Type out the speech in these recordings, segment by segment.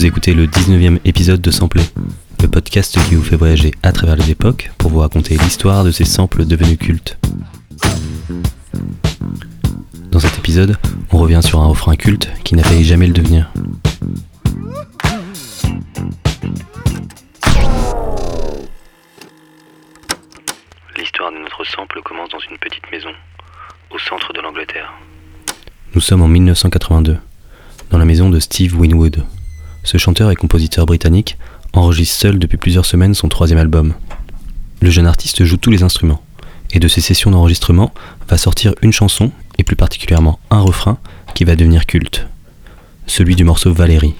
Vous écoutez le 19e épisode de Sampler, le podcast qui vous fait voyager à travers les époques pour vous raconter l'histoire de ces samples devenus cultes. Dans cet épisode, on revient sur un refrain culte qui n'a failli jamais le devenir. L'histoire de notre sample commence dans une petite maison, au centre de l'Angleterre. Nous sommes en 1982, dans la maison de Steve Winwood. Ce chanteur et compositeur britannique enregistre seul depuis plusieurs semaines son troisième album. Le jeune artiste joue tous les instruments, et de ces sessions d'enregistrement va sortir une chanson, et plus particulièrement un refrain, qui va devenir culte. Celui du morceau Valérie.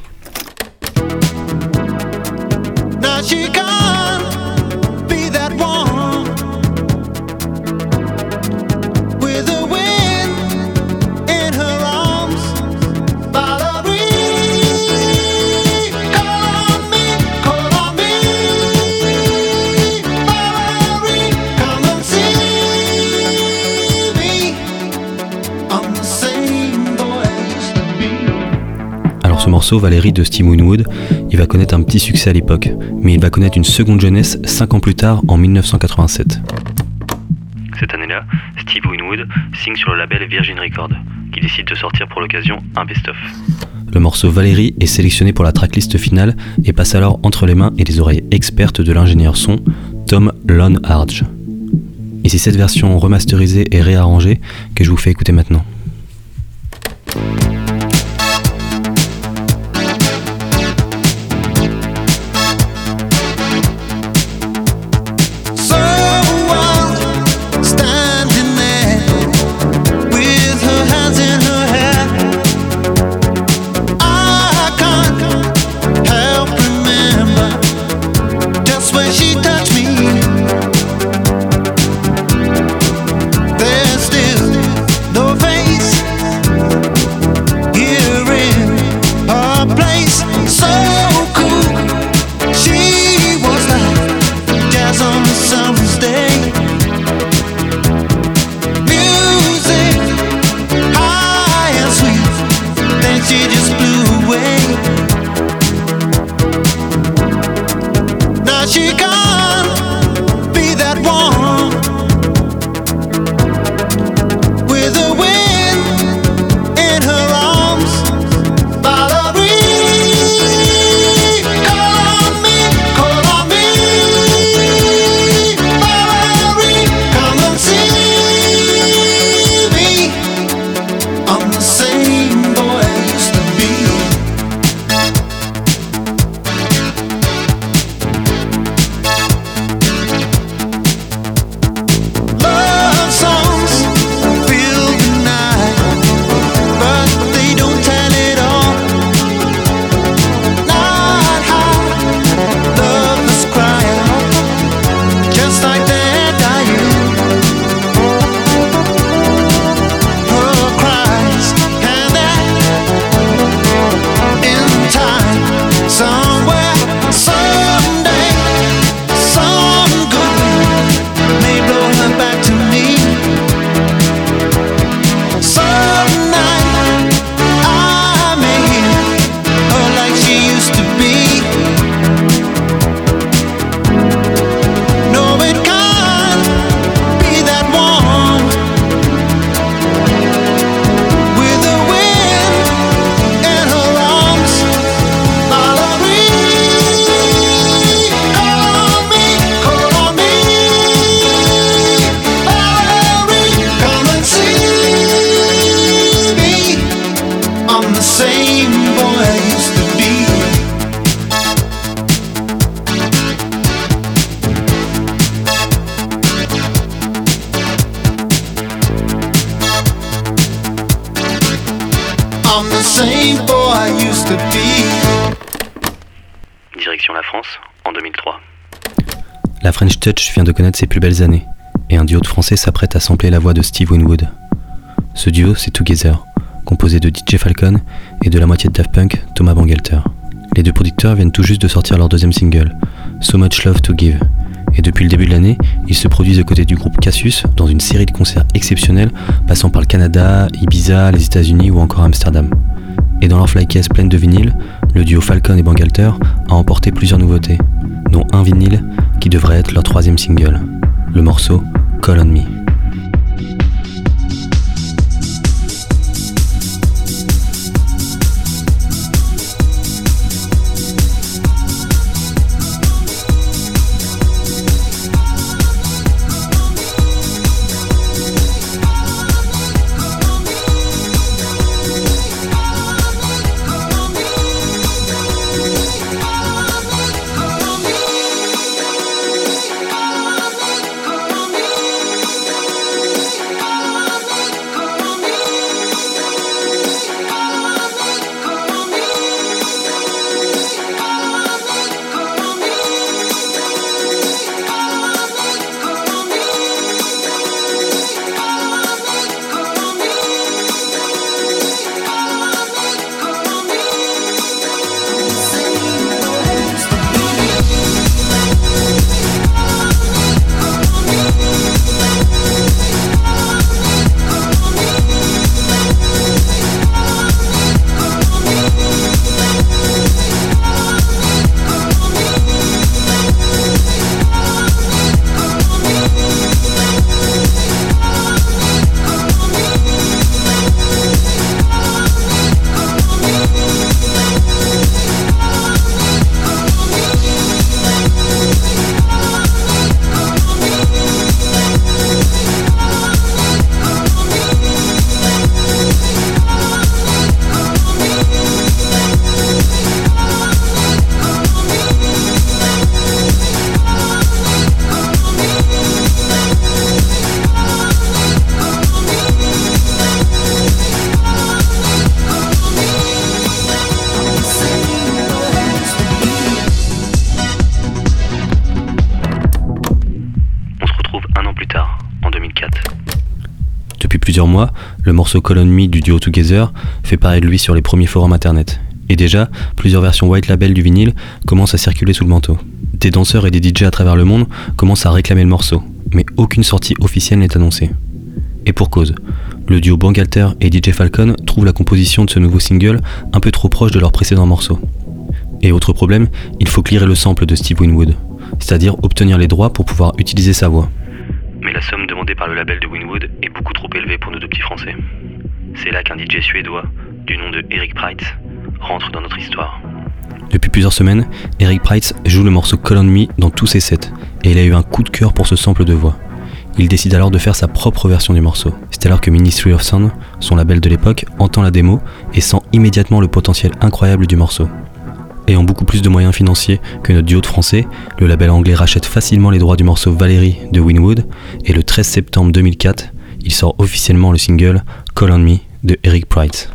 Morceau, Valérie de Steve Winwood, il va connaître un petit succès à l'époque, mais il va connaître une seconde jeunesse 5 ans plus tard, en 1987. Cette année-là, Steve Winwood signe sur le label Virgin Records, qui décide de sortir pour l'occasion un best-of. Le morceau Valérie est sélectionné pour la tracklist finale et passe alors entre les mains et les oreilles expertes de l'ingénieur son Tom Lonharge. Et c'est cette version remasterisée et réarrangée que je vous fais écouter maintenant. Same boy I used to be. I'm the same boy I used to be. Direction la France, en 2003. La French Touch vient de connaître ses plus belles années, et un duo de français s'apprête à sampler la voix de Steve Winwood. Ce duo, c'est Together, composé de DJ Falcon et de la moitié de Daft Punk, Thomas Bangalter. Les deux producteurs viennent tout juste de sortir leur deuxième single, So Much Love to Give, et depuis le début de l'année, ils se produisent aux côtés du groupe Cassius dans une série de concerts exceptionnels passant par le Canada, Ibiza, les États-Unis ou encore Amsterdam. Et dans leur flycase pleine de vinyles, le duo Falcon et Bangalter a emporté plusieurs nouveautés, dont un vinyle qui devrait être leur troisième single, le morceau Call on Me. Mois, le morceau Colon Me du duo Together fait paraître lui sur les premiers forums internet. Et déjà, plusieurs versions white label du vinyle commencent à circuler sous le manteau. Des danseurs et des DJ à travers le monde commencent à réclamer le morceau, mais aucune sortie officielle n'est annoncée. Et pour cause, le duo Bangalter et DJ Falcon trouvent la composition de ce nouveau single un peu trop proche de leur précédent morceau. Et autre problème, il faut clearer le sample de Steve Winwood, c'est-à-dire obtenir les droits pour pouvoir utiliser sa voix mais la somme demandée par le label de Winwood est beaucoup trop élevée pour nos deux petits Français. C'est là qu'un DJ suédois, du nom de Eric Price, rentre dans notre histoire. Depuis plusieurs semaines, Eric Price joue le morceau Call on Me dans tous ses sets, et il a eu un coup de cœur pour ce sample de voix. Il décide alors de faire sa propre version du morceau. C'est alors que Ministry of Sound, son label de l'époque, entend la démo et sent immédiatement le potentiel incroyable du morceau. Ayant beaucoup plus de moyens financiers que notre duo de français, le label anglais rachète facilement les droits du morceau Valérie de Winwood et le 13 septembre 2004, il sort officiellement le single Call on Me de Eric Price.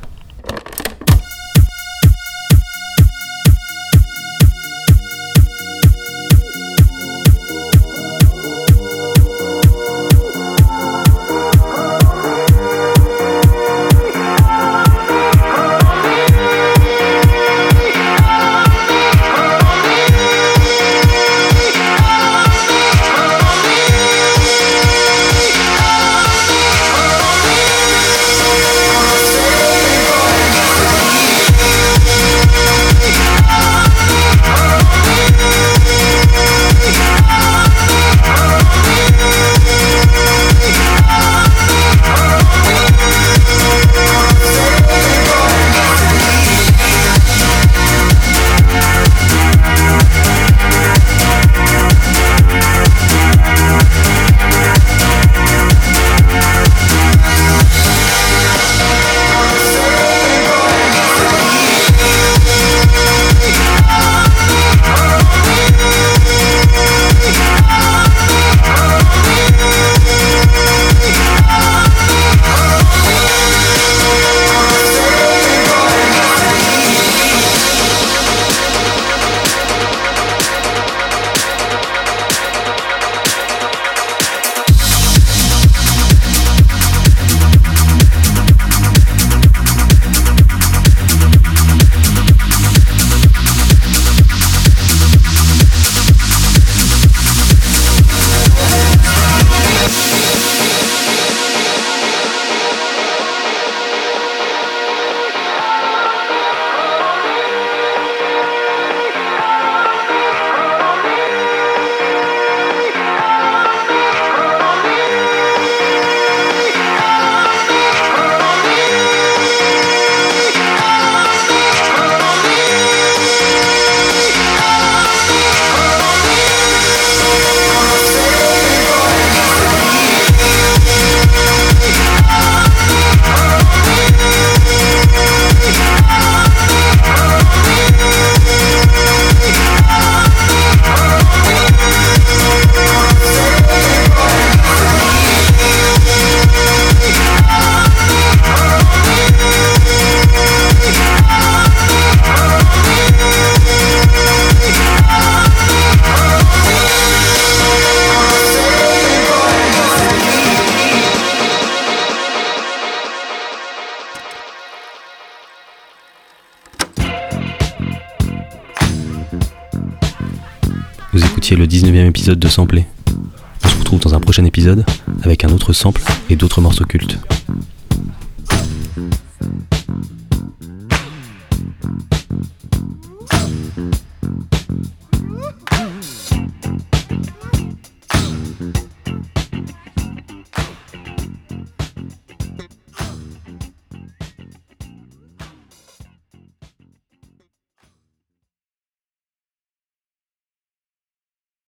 le 19e épisode de Samplé. On se retrouve dans un prochain épisode avec un autre sample et d'autres morceaux cultes.